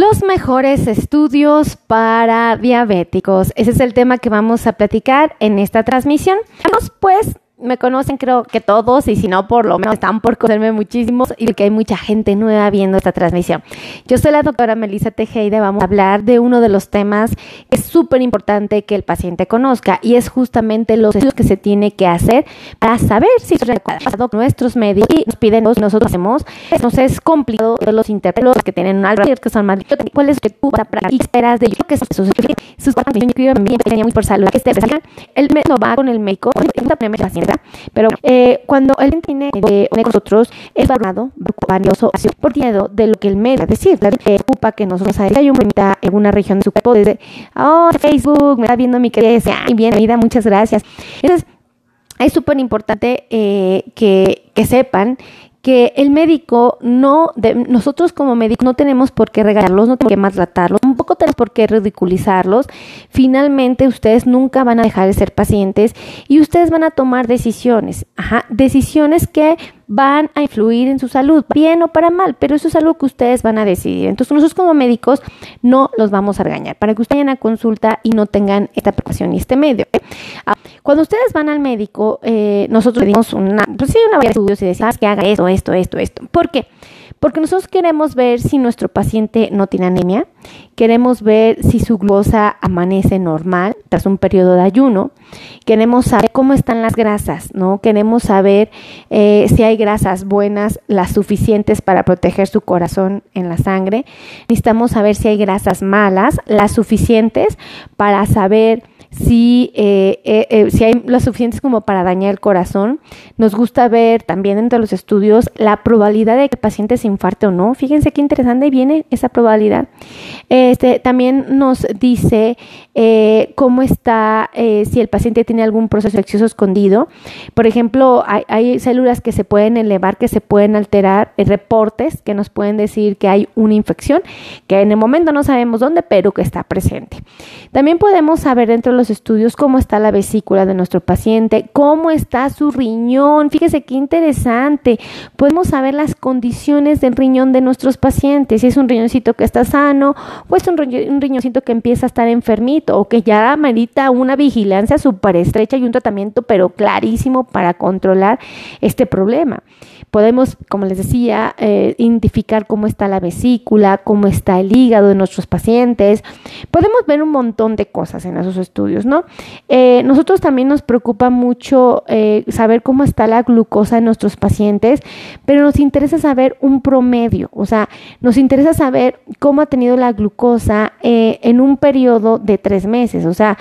Los mejores estudios para diabéticos. Ese es el tema que vamos a platicar en esta transmisión. Vamos pues me conocen creo que todos y si no por lo menos están por conocerme muchísimo y que hay mucha gente nueva viendo esta transmisión. Yo soy la doctora Melissa Tejeda, vamos a hablar de uno de los temas que es súper importante que el paciente conozca y es justamente los estudios que se tiene que hacer para saber si es. Nuestros médicos y nos piden, nosotros hacemos, nos es complicado de los interpelos que tienen algo que son más cuál es que tú vas a y esperas de ellos que sus sus también muy por salud que esté el médico va con el médico paciente pero eh, cuando alguien tiene eh, nosotros, es valorado, valioso, por miedo de lo que el medio decir, la preocupa que nosotros hay un en alguna región de su cuerpo, desde, oh, Facebook, me está viendo mi querida, y bienvenida, muchas gracias. Entonces, es súper importante eh, que, que sepan que el médico no, de, nosotros como médicos no tenemos por qué regalarlos, no tenemos que maltratarlos, tampoco tenemos por qué ridiculizarlos. Finalmente ustedes nunca van a dejar de ser pacientes y ustedes van a tomar decisiones, ajá, decisiones que van a influir en su salud, bien o para mal, pero eso es algo que ustedes van a decidir. Entonces nosotros como médicos no los vamos a regañar para que ustedes vayan a consulta y no tengan esta preocupación y este medio. Ah, cuando ustedes van al médico, eh, nosotros pedimos una, pues sí, una variedad de estudios y decimos que haga esto, esto, esto, esto. ¿Por qué? Nosotros queremos ver si nuestro paciente no tiene anemia, queremos ver si su glucosa amanece normal tras un periodo de ayuno, queremos saber cómo están las grasas, ¿no? Queremos saber eh, si hay grasas buenas, las suficientes para proteger su corazón en la sangre. Necesitamos saber si hay grasas malas, las suficientes para saber si, eh, eh, eh, si hay las suficientes como para dañar el corazón. Nos gusta ver también entre los estudios la probabilidad de que el paciente se infarte o no. Fíjense qué interesante viene esa probabilidad. Este, también nos dice cómo está, si el paciente tiene algún proceso infeccioso escondido. Por ejemplo, hay, hay, células que se pueden elevar, que se pueden alterar, reportes que nos pueden decir que hay una infección, que en el momento no sabemos dónde, pero que está presente. También podemos saber dentro de los estudios cómo está la vesícula de nuestro paciente, cómo está su riñón. Fíjese qué interesante. Podemos saber las condiciones del riñón de nuestros pacientes, si es un riñoncito que está sano o es un, riñoncito que empieza a estar enfermito o que ya amerita una vigilancia súper estrecha y un tratamiento pero clarísimo para controlar este problema. Podemos, como les decía, eh, identificar cómo está la vesícula, cómo está el hígado de nuestros pacientes. Podemos ver un montón de cosas en esos estudios, ¿no? Eh, nosotros también nos preocupa mucho eh, saber cómo está la glucosa en nuestros pacientes, pero nos interesa saber un promedio, o sea, nos interesa saber cómo ha tenido la glucosa en un periodo de tres meses, o sea,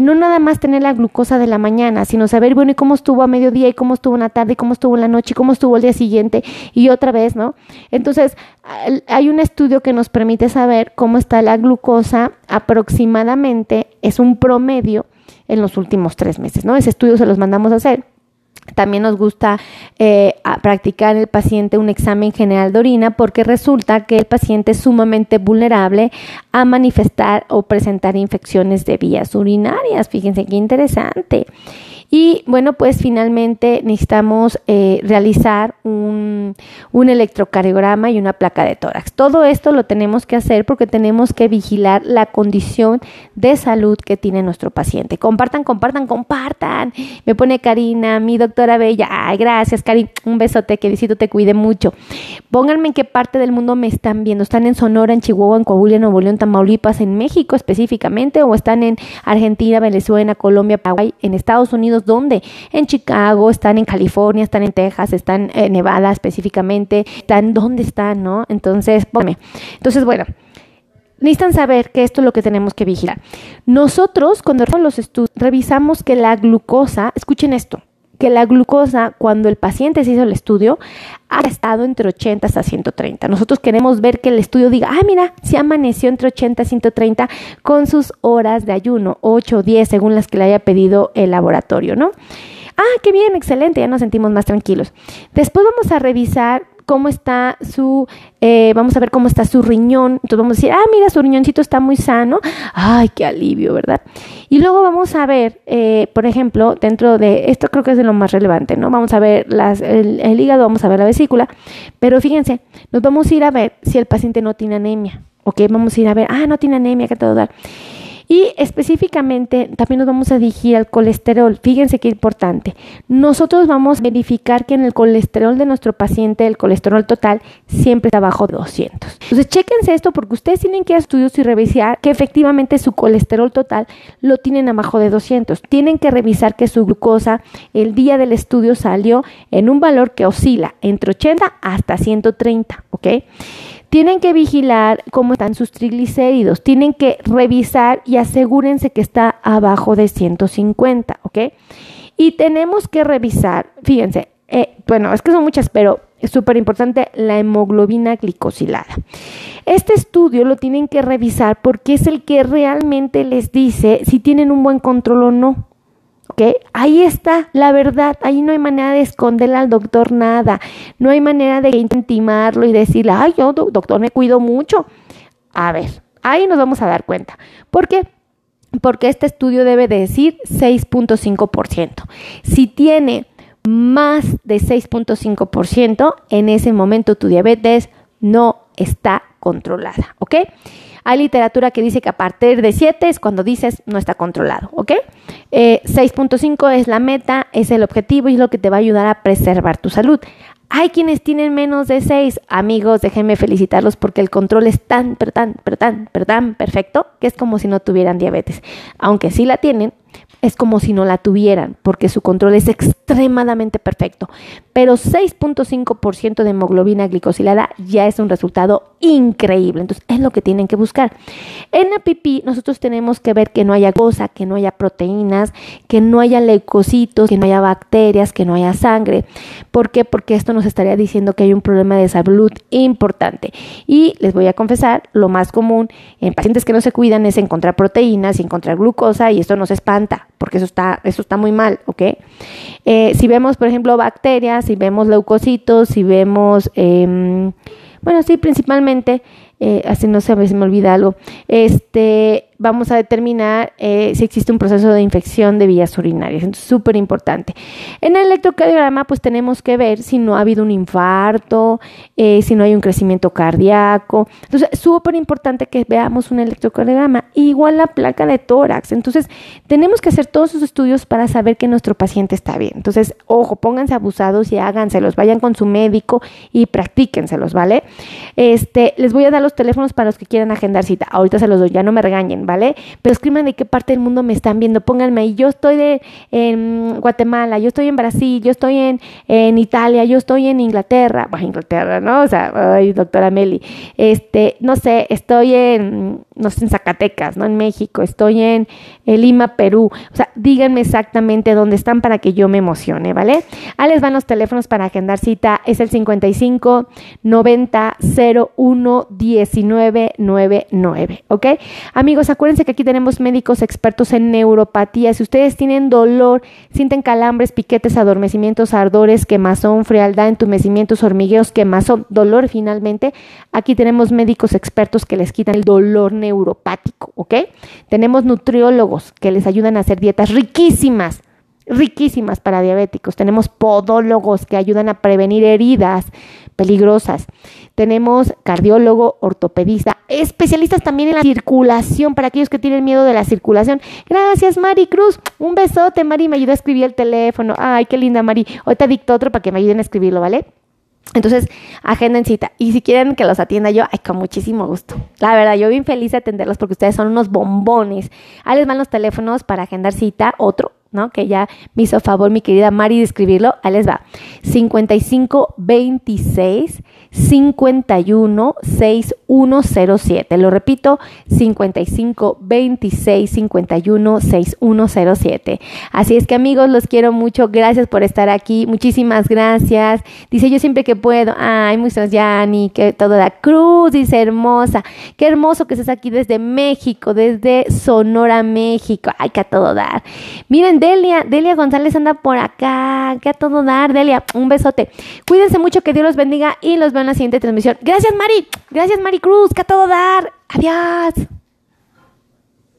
no nada más tener la glucosa de la mañana, sino saber, bueno, y cómo estuvo a mediodía, y cómo estuvo en la tarde, y cómo estuvo la noche, y cómo estuvo el siguiente, y otra vez, ¿no? Entonces, hay un estudio que nos permite saber cómo está la glucosa aproximadamente, es un promedio en los últimos tres meses, ¿no? Ese estudio se los mandamos a hacer. También nos gusta eh, practicar en el paciente un examen general de orina porque resulta que el paciente es sumamente vulnerable a manifestar o presentar infecciones de vías urinarias. Fíjense qué interesante. Y bueno, pues finalmente necesitamos eh, realizar un, un, electrocardiograma y una placa de tórax. Todo esto lo tenemos que hacer porque tenemos que vigilar la condición de salud que tiene nuestro paciente. Compartan, compartan, compartan. Me pone Karina, mi doctora Bella. Ay, gracias, Karina. Un besote, que Diosito te cuide mucho. Pónganme en qué parte del mundo me están viendo. ¿Están en Sonora, en Chihuahua, en Coahuila, en Nuevo León, Tamaulipas, en México específicamente? ¿O están en Argentina, Venezuela, Colombia, Paraguay, en Estados Unidos? ¿Dónde? En Chicago, están en California, están en Texas, están en Nevada específicamente, están dónde están, ¿no? Entonces, ponme. Entonces, bueno, necesitan saber que esto es lo que tenemos que vigilar. Nosotros, cuando los estudios, revisamos que la glucosa, escuchen esto, que la glucosa, cuando el paciente se hizo el estudio, ha estado entre 80 hasta 130. Nosotros queremos ver que el estudio diga, ah, mira, se amaneció entre 80 y 130 con sus horas de ayuno, 8 o 10, según las que le haya pedido el laboratorio, ¿no? Ah, qué bien, excelente, ya nos sentimos más tranquilos. Después vamos a revisar cómo está su, eh, vamos a ver cómo está su riñón. Entonces vamos a decir, ah, mira, su riñoncito está muy sano. Ay, qué alivio, ¿verdad? Y luego vamos a ver, eh, por ejemplo, dentro de, esto creo que es de lo más relevante, ¿no? Vamos a ver las, el, hígado, vamos a ver la vesícula, pero fíjense, nos vamos a ir a ver si el paciente no tiene anemia. ¿ok? Vamos a ir a ver, ah, no tiene anemia, que todo dar. Y específicamente también nos vamos a dirigir al colesterol. Fíjense qué importante. Nosotros vamos a verificar que en el colesterol de nuestro paciente, el colesterol total, siempre está bajo de 200. Entonces, chéquense esto porque ustedes tienen que ir a estudios y revisar que efectivamente su colesterol total lo tienen abajo de 200. Tienen que revisar que su glucosa el día del estudio salió en un valor que oscila entre 80 hasta 130, ¿ok? Tienen que vigilar cómo están sus triglicéridos, tienen que revisar y asegúrense que está abajo de 150, ¿ok? Y tenemos que revisar, fíjense, eh, bueno, es que son muchas, pero es súper importante la hemoglobina glicosilada. Este estudio lo tienen que revisar porque es el que realmente les dice si tienen un buen control o no. ¿Ok? Ahí está la verdad, ahí no hay manera de esconderle al doctor nada, no hay manera de intimarlo y decirle, ay, yo doctor me cuido mucho. A ver, ahí nos vamos a dar cuenta. ¿Por qué? Porque este estudio debe decir 6.5%. Si tiene más de 6.5%, en ese momento tu diabetes no está controlada, ¿ok? Hay literatura que dice que a partir de 7 es cuando dices no está controlado, ¿ok? 6.5 eh, es la meta, es el objetivo y es lo que te va a ayudar a preservar tu salud. Hay quienes tienen menos de 6. Amigos, déjenme felicitarlos porque el control es tan, pero tan, pero tan, pero tan perfecto que es como si no tuvieran diabetes. Aunque sí la tienen, es como si no la tuvieran, porque su control es extremadamente perfecto. Pero 6.5% de hemoglobina glicosilada ya es un resultado increíble. Entonces, es lo que tienen que buscar. En la pipí, nosotros tenemos que ver que no haya cosa, que no haya proteínas, que no haya leucocitos, que no haya bacterias, que no haya sangre. ¿Por qué? Porque esto nos estaría diciendo que hay un problema de salud importante. Y les voy a confesar, lo más común en pacientes que no se cuidan es encontrar proteínas y encontrar glucosa, y esto nos porque eso está, eso está muy mal, ¿ok? Eh, si vemos, por ejemplo, bacterias, si vemos leucocitos, si vemos, em, bueno, sí, principalmente, eh, así no sé, a ver si me olvida algo, este, vamos a determinar eh, si existe un proceso de infección de vías urinarias. Es súper importante. En el electrocardiograma, pues tenemos que ver si no ha habido un infarto, eh, si no hay un crecimiento cardíaco. Entonces, súper importante que veamos un electrocardiograma. Igual la placa de tórax. Entonces, tenemos que hacer todos esos estudios para saber que nuestro paciente está bien. Entonces, ojo, pónganse abusados y háganselos. Vayan con su médico y practíquenselos, ¿vale? Este, les voy a dar los teléfonos para los que quieran agendar cita. Ahorita se los doy, ya no me regañen, ¿vale? Pero escriban de qué parte del mundo me están viendo. Pónganme ahí, yo estoy de, en Guatemala, yo estoy en Brasil, yo estoy en, Italia, yo estoy en Inglaterra. Bueno, Inglaterra, ¿no? O sea, doctora Meli. Este, no sé, estoy en, no sé, en Zacatecas, ¿no? En México, estoy en, Lima, Perú. O sea, díganme exactamente dónde están para que yo me emocione, ¿vale? Ahí les van los teléfonos para agendar cita. Es el 55 90 01 1999, ¿ok? Amigos, acuérdense que aquí tenemos médicos expertos en neuropatía. Si ustedes tienen dolor, sienten calambres, piquetes, adormecimientos, ardores, quemazón, frialdad, entumecimientos, hormigueos, quemazón, dolor finalmente, aquí tenemos médicos expertos que les quitan el dolor neuropático, ¿ok? Tenemos nutriólogos que les ayudan a hacer dietas riquísimas riquísimas para diabéticos. Tenemos podólogos que ayudan a prevenir heridas peligrosas. Tenemos cardiólogo, ortopedista, especialistas también en la circulación para aquellos que tienen miedo de la circulación. Gracias, Mari Cruz. Un besote, Mari. Me ayuda a escribir el teléfono. Ay, qué linda, Mari. Ahorita dicto otro para que me ayuden a escribirlo, ¿vale? Entonces, agenden cita. Y si quieren que los atienda yo, ay, con muchísimo gusto. La verdad, yo bien feliz de atenderlos porque ustedes son unos bombones. Ahí les van los teléfonos para agendar cita. Otro, ¿no? Que ya me hizo favor mi querida Mari de escribirlo. Ahí les va. 55 26 51 6107. Lo repito, 55 26 51 6107. Así es que amigos, los quiero mucho. Gracias por estar aquí. Muchísimas gracias. Dice yo siempre que puedo. Ay, muchas Yani, que todo da cruz, dice hermosa. Qué hermoso que estés aquí desde México, desde Sonora, México. Ay, que a todo dar. Miren, Delia, Delia González anda por acá, que a todo dar, Delia, un besote. Cuídense mucho, que Dios los bendiga y los veo en la siguiente transmisión. Gracias, Mari, gracias, Mari Cruz, que a todo dar. Adiós.